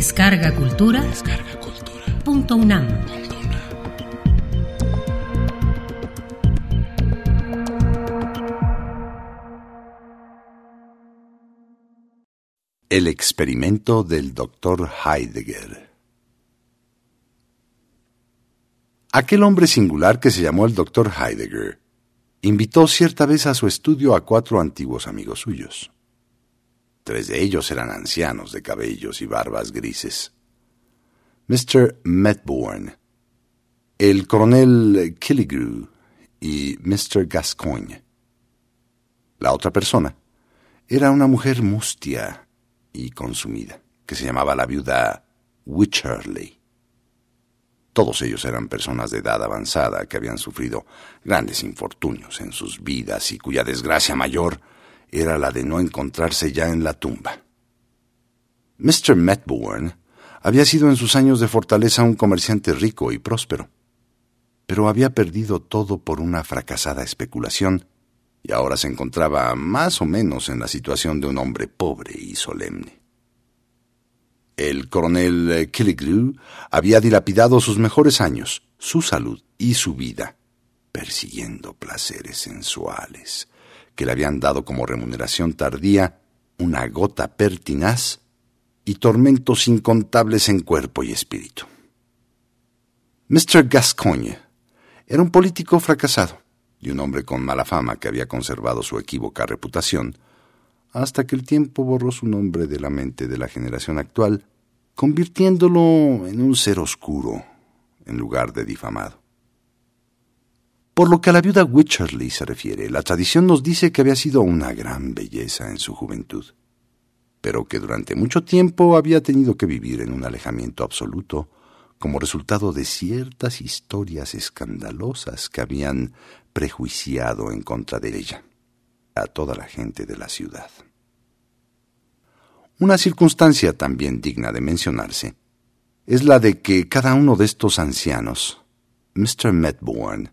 Descarga Cultura. Descarga Cultura. Punto UNAM. El experimento del Dr. Heidegger. Aquel hombre singular que se llamó el Dr. Heidegger invitó cierta vez a su estudio a cuatro antiguos amigos suyos. Tres de ellos eran ancianos de cabellos y barbas grises. Mr. Medbourne, el coronel Killigrew y Mr. Gascoigne. La otra persona era una mujer mustia y consumida, que se llamaba la viuda Wycherley. Todos ellos eran personas de edad avanzada que habían sufrido grandes infortunios en sus vidas y cuya desgracia mayor era la de no encontrarse ya en la tumba. Mr. Medbourne había sido en sus años de fortaleza un comerciante rico y próspero, pero había perdido todo por una fracasada especulación y ahora se encontraba más o menos en la situación de un hombre pobre y solemne. El coronel Killigrew había dilapidado sus mejores años, su salud y su vida, persiguiendo placeres sensuales, que le habían dado como remuneración tardía una gota pertinaz y tormentos incontables en cuerpo y espíritu. Mr. Gascoigne era un político fracasado y un hombre con mala fama que había conservado su equívoca reputación, hasta que el tiempo borró su nombre de la mente de la generación actual, convirtiéndolo en un ser oscuro en lugar de difamado. Por lo que a la viuda Wycherley se refiere, la tradición nos dice que había sido una gran belleza en su juventud, pero que durante mucho tiempo había tenido que vivir en un alejamiento absoluto como resultado de ciertas historias escandalosas que habían prejuiciado en contra de ella a toda la gente de la ciudad. Una circunstancia también digna de mencionarse es la de que cada uno de estos ancianos, Mr. Medbourne,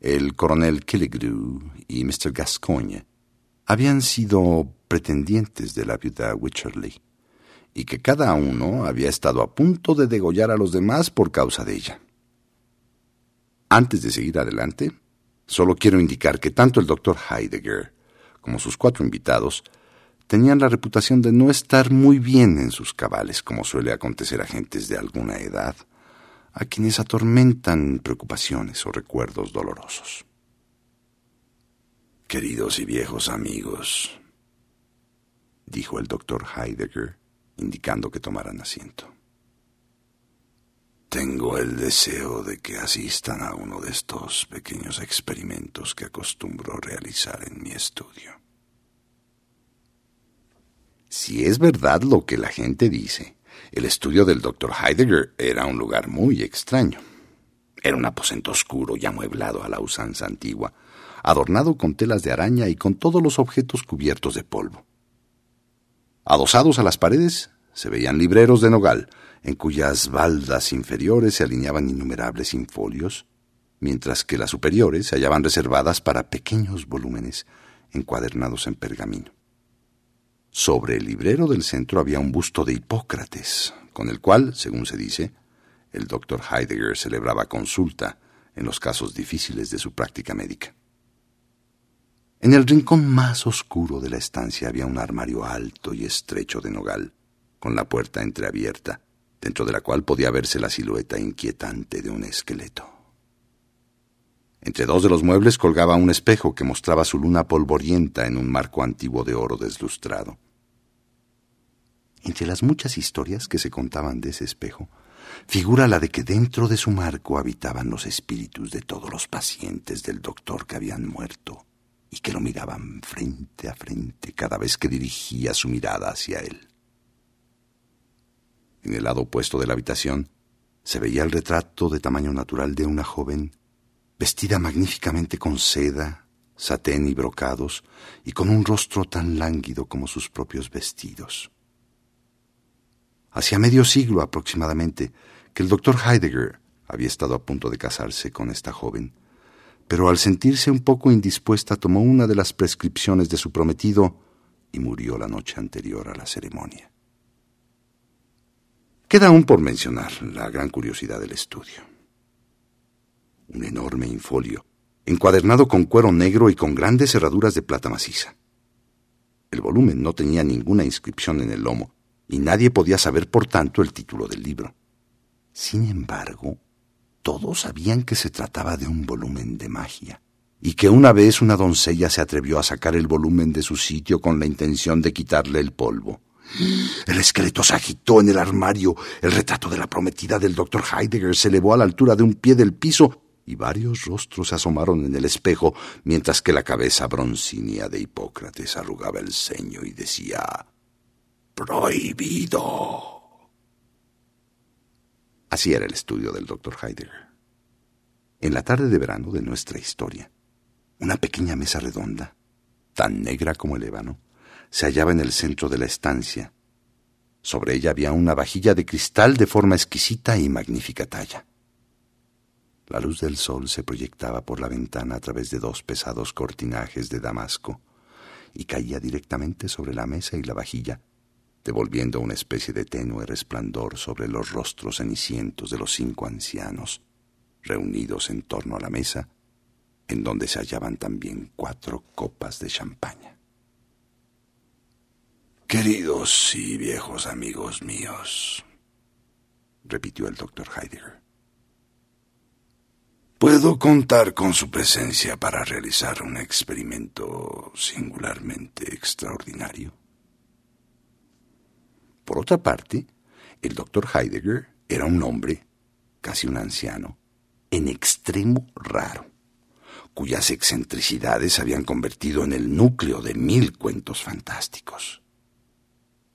el coronel Killigrew y Mr. Gascoigne habían sido pretendientes de la viuda Wycherley, y que cada uno había estado a punto de degollar a los demás por causa de ella. Antes de seguir adelante, solo quiero indicar que tanto el doctor Heidegger como sus cuatro invitados tenían la reputación de no estar muy bien en sus cabales, como suele acontecer a gentes de alguna edad, a quienes atormentan preocupaciones o recuerdos dolorosos. Queridos y viejos amigos, dijo el doctor Heidegger, indicando que tomaran asiento. Tengo el deseo de que asistan a uno de estos pequeños experimentos que acostumbro realizar en mi estudio. Si es verdad lo que la gente dice, el estudio del doctor Heidegger era un lugar muy extraño. Era un aposento oscuro y amueblado a la usanza antigua, adornado con telas de araña y con todos los objetos cubiertos de polvo. Adosados a las paredes se veían libreros de nogal, en cuyas baldas inferiores se alineaban innumerables infolios, mientras que las superiores se hallaban reservadas para pequeños volúmenes encuadernados en pergamino. Sobre el librero del centro había un busto de Hipócrates, con el cual, según se dice, el doctor Heidegger celebraba consulta en los casos difíciles de su práctica médica. En el rincón más oscuro de la estancia había un armario alto y estrecho de nogal, con la puerta entreabierta, dentro de la cual podía verse la silueta inquietante de un esqueleto. Entre dos de los muebles colgaba un espejo que mostraba su luna polvorienta en un marco antiguo de oro deslustrado. Entre las muchas historias que se contaban de ese espejo, figura la de que dentro de su marco habitaban los espíritus de todos los pacientes del doctor que habían muerto y que lo miraban frente a frente cada vez que dirigía su mirada hacia él. En el lado opuesto de la habitación se veía el retrato de tamaño natural de una joven vestida magníficamente con seda, satén y brocados, y con un rostro tan lánguido como sus propios vestidos. Hacía medio siglo aproximadamente que el doctor Heidegger había estado a punto de casarse con esta joven, pero al sentirse un poco indispuesta tomó una de las prescripciones de su prometido y murió la noche anterior a la ceremonia. Queda aún por mencionar la gran curiosidad del estudio. Un enorme infolio, encuadernado con cuero negro y con grandes cerraduras de plata maciza. El volumen no tenía ninguna inscripción en el lomo, y nadie podía saber, por tanto, el título del libro. Sin embargo, todos sabían que se trataba de un volumen de magia, y que una vez una doncella se atrevió a sacar el volumen de su sitio con la intención de quitarle el polvo. El esqueleto se agitó en el armario. El retrato de la prometida del doctor Heidegger se elevó a la altura de un pie del piso y varios rostros se asomaron en el espejo mientras que la cabeza broncínea de Hipócrates arrugaba el ceño y decía Prohibido. Así era el estudio del doctor Heidegger. En la tarde de verano de nuestra historia, una pequeña mesa redonda, tan negra como el ébano, se hallaba en el centro de la estancia. Sobre ella había una vajilla de cristal de forma exquisita y magnífica talla. La luz del sol se proyectaba por la ventana a través de dos pesados cortinajes de damasco y caía directamente sobre la mesa y la vajilla, devolviendo una especie de tenue resplandor sobre los rostros cenicientos de los cinco ancianos, reunidos en torno a la mesa, en donde se hallaban también cuatro copas de champaña. Queridos y viejos amigos míos, repitió el doctor Heidegger, ¿puedo contar con su presencia para realizar un experimento singularmente extraordinario? Por otra parte, el doctor Heidegger era un hombre, casi un anciano, en extremo raro, cuyas excentricidades habían convertido en el núcleo de mil cuentos fantásticos.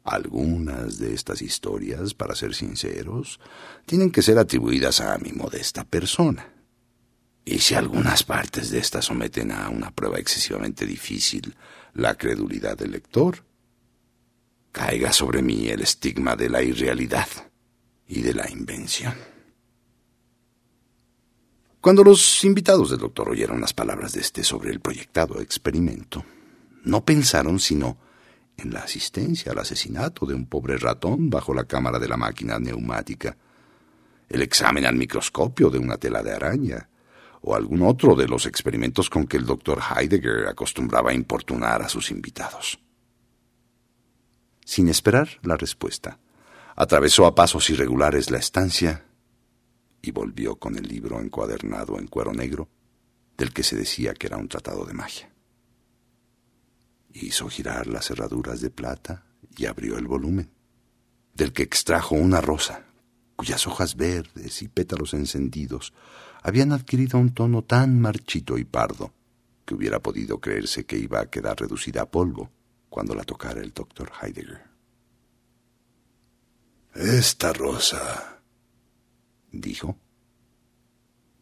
Algunas de estas historias, para ser sinceros, tienen que ser atribuidas a mi modesta persona. Y si algunas partes de estas someten a una prueba excesivamente difícil la credulidad del lector, caiga sobre mí el estigma de la irrealidad y de la invención. Cuando los invitados del doctor oyeron las palabras de este sobre el proyectado experimento, no pensaron sino en la asistencia al asesinato de un pobre ratón bajo la cámara de la máquina neumática, el examen al microscopio de una tela de araña, o algún otro de los experimentos con que el doctor Heidegger acostumbraba importunar a sus invitados sin esperar la respuesta. Atravesó a pasos irregulares la estancia y volvió con el libro encuadernado en cuero negro, del que se decía que era un tratado de magia. Hizo girar las cerraduras de plata y abrió el volumen, del que extrajo una rosa, cuyas hojas verdes y pétalos encendidos habían adquirido un tono tan marchito y pardo que hubiera podido creerse que iba a quedar reducida a polvo cuando la tocara el doctor Heidegger. Esta rosa, dijo,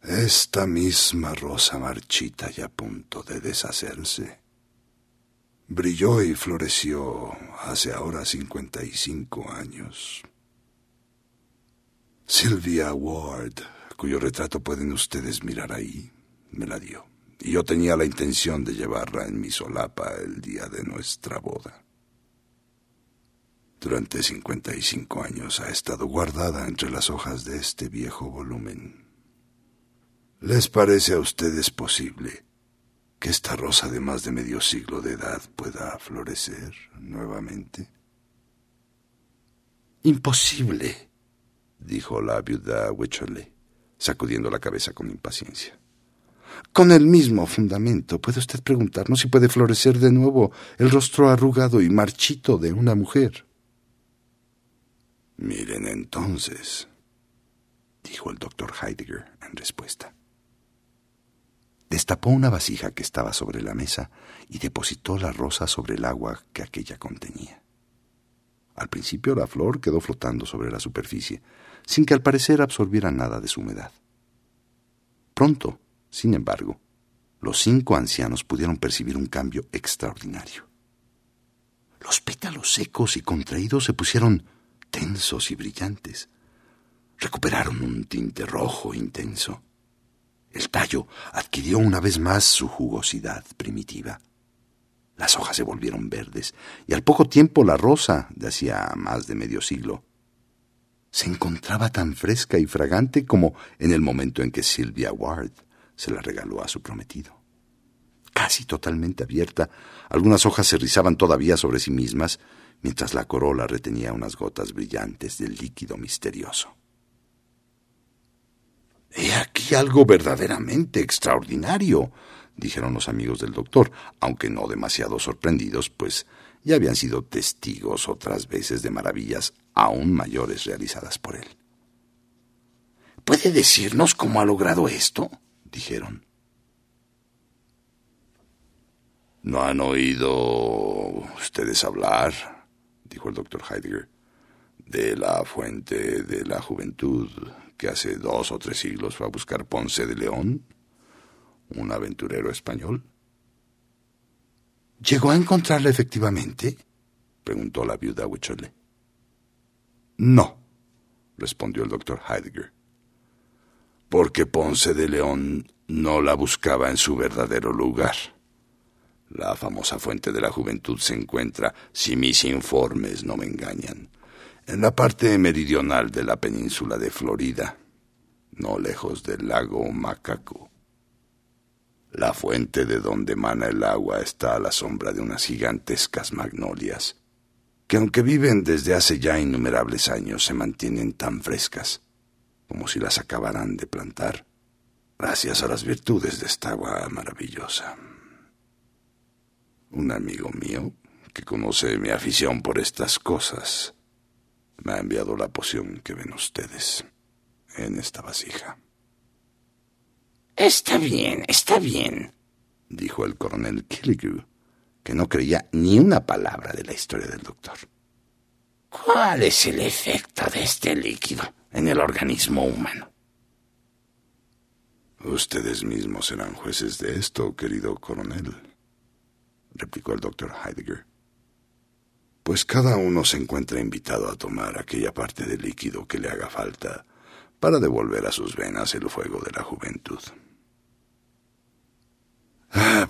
esta misma rosa marchita y a punto de deshacerse, brilló y floreció hace ahora cincuenta y cinco años. Sylvia Ward, cuyo retrato pueden ustedes mirar ahí, me la dio y yo tenía la intención de llevarla en mi solapa el día de nuestra boda. Durante cincuenta y cinco años ha estado guardada entre las hojas de este viejo volumen. ¿Les parece a ustedes posible que esta rosa de más de medio siglo de edad pueda florecer nuevamente? Imposible, dijo la viuda Wycherley, sacudiendo la cabeza con impaciencia. Con el mismo fundamento, puede usted preguntarnos si puede florecer de nuevo el rostro arrugado y marchito de una mujer. Miren entonces, dijo el doctor Heidegger en respuesta. Destapó una vasija que estaba sobre la mesa y depositó la rosa sobre el agua que aquella contenía. Al principio la flor quedó flotando sobre la superficie, sin que al parecer absorbiera nada de su humedad. Pronto sin embargo, los cinco ancianos pudieron percibir un cambio extraordinario. Los pétalos secos y contraídos se pusieron tensos y brillantes. Recuperaron un tinte rojo intenso. El tallo adquirió una vez más su jugosidad primitiva. Las hojas se volvieron verdes y al poco tiempo la rosa, de hacía más de medio siglo, se encontraba tan fresca y fragante como en el momento en que Sylvia Ward se la regaló a su prometido. Casi totalmente abierta, algunas hojas se rizaban todavía sobre sí mismas, mientras la corola retenía unas gotas brillantes del líquido misterioso. He aquí algo verdaderamente extraordinario, dijeron los amigos del doctor, aunque no demasiado sorprendidos, pues ya habían sido testigos otras veces de maravillas aún mayores realizadas por él. ¿Puede decirnos cómo ha logrado esto? dijeron. ¿No han oído ustedes hablar, dijo el doctor Heidegger, de la fuente de la juventud que hace dos o tres siglos fue a buscar Ponce de León, un aventurero español? ¿Llegó a encontrarla efectivamente? preguntó la viuda Huichole. No, respondió el doctor Heidegger, porque Ponce de León no la buscaba en su verdadero lugar. La famosa fuente de la juventud se encuentra, si mis informes no me engañan, en la parte meridional de la península de Florida, no lejos del lago Macaco. La fuente de donde emana el agua está a la sombra de unas gigantescas magnolias, que aunque viven desde hace ya innumerables años, se mantienen tan frescas como si las acabaran de plantar, gracias a las virtudes de esta agua maravillosa. Un amigo mío, que conoce mi afición por estas cosas, me ha enviado la poción que ven ustedes en esta vasija. Está bien, está bien, dijo el coronel Killigrew, que no creía ni una palabra de la historia del doctor. ¿Cuál es el efecto de este líquido en el organismo humano? Ustedes mismos serán jueces de esto, querido coronel, replicó el doctor Heidegger pues cada uno se encuentra invitado a tomar aquella parte del líquido que le haga falta para devolver a sus venas el fuego de la juventud.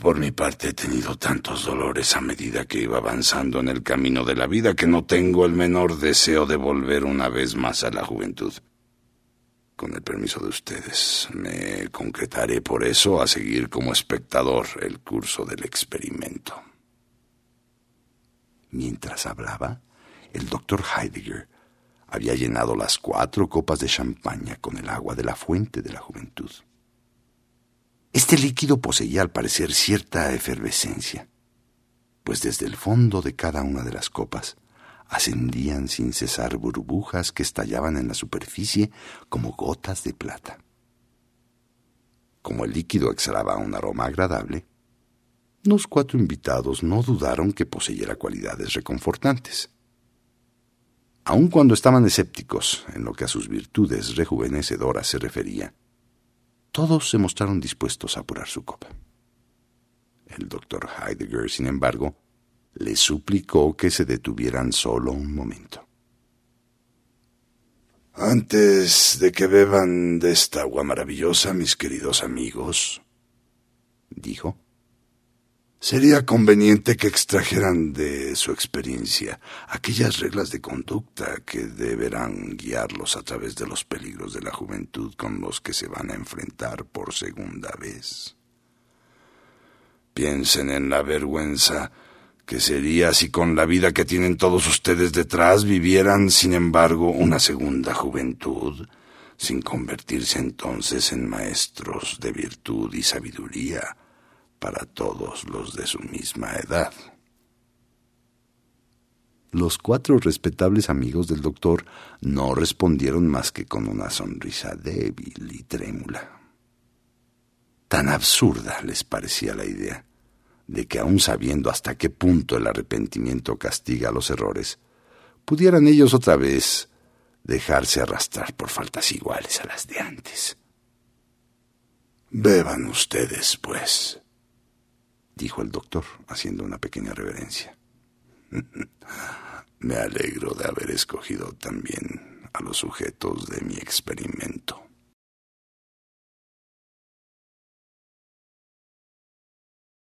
Por mi parte he tenido tantos dolores a medida que iba avanzando en el camino de la vida que no tengo el menor deseo de volver una vez más a la juventud. Con el permiso de ustedes, me concretaré por eso a seguir como espectador el curso del experimento. Mientras hablaba, el doctor Heidegger había llenado las cuatro copas de champaña con el agua de la fuente de la juventud. Este líquido poseía al parecer cierta efervescencia, pues desde el fondo de cada una de las copas ascendían sin cesar burbujas que estallaban en la superficie como gotas de plata. Como el líquido exhalaba un aroma agradable, los cuatro invitados no dudaron que poseyera cualidades reconfortantes. Aun cuando estaban escépticos en lo que a sus virtudes rejuvenecedoras se refería, todos se mostraron dispuestos a apurar su copa. El doctor Heidegger, sin embargo, le suplicó que se detuvieran solo un momento. Antes de que beban de esta agua maravillosa, mis queridos amigos, dijo, Sería conveniente que extrajeran de su experiencia aquellas reglas de conducta que deberán guiarlos a través de los peligros de la juventud con los que se van a enfrentar por segunda vez. Piensen en la vergüenza que sería si con la vida que tienen todos ustedes detrás vivieran, sin embargo, una segunda juventud, sin convertirse entonces en maestros de virtud y sabiduría para todos los de su misma edad. Los cuatro respetables amigos del doctor no respondieron más que con una sonrisa débil y trémula. Tan absurda les parecía la idea de que aun sabiendo hasta qué punto el arrepentimiento castiga los errores, pudieran ellos otra vez dejarse arrastrar por faltas iguales a las de antes. Beban ustedes, pues, dijo el doctor, haciendo una pequeña reverencia. Me alegro de haber escogido también a los sujetos de mi experimento.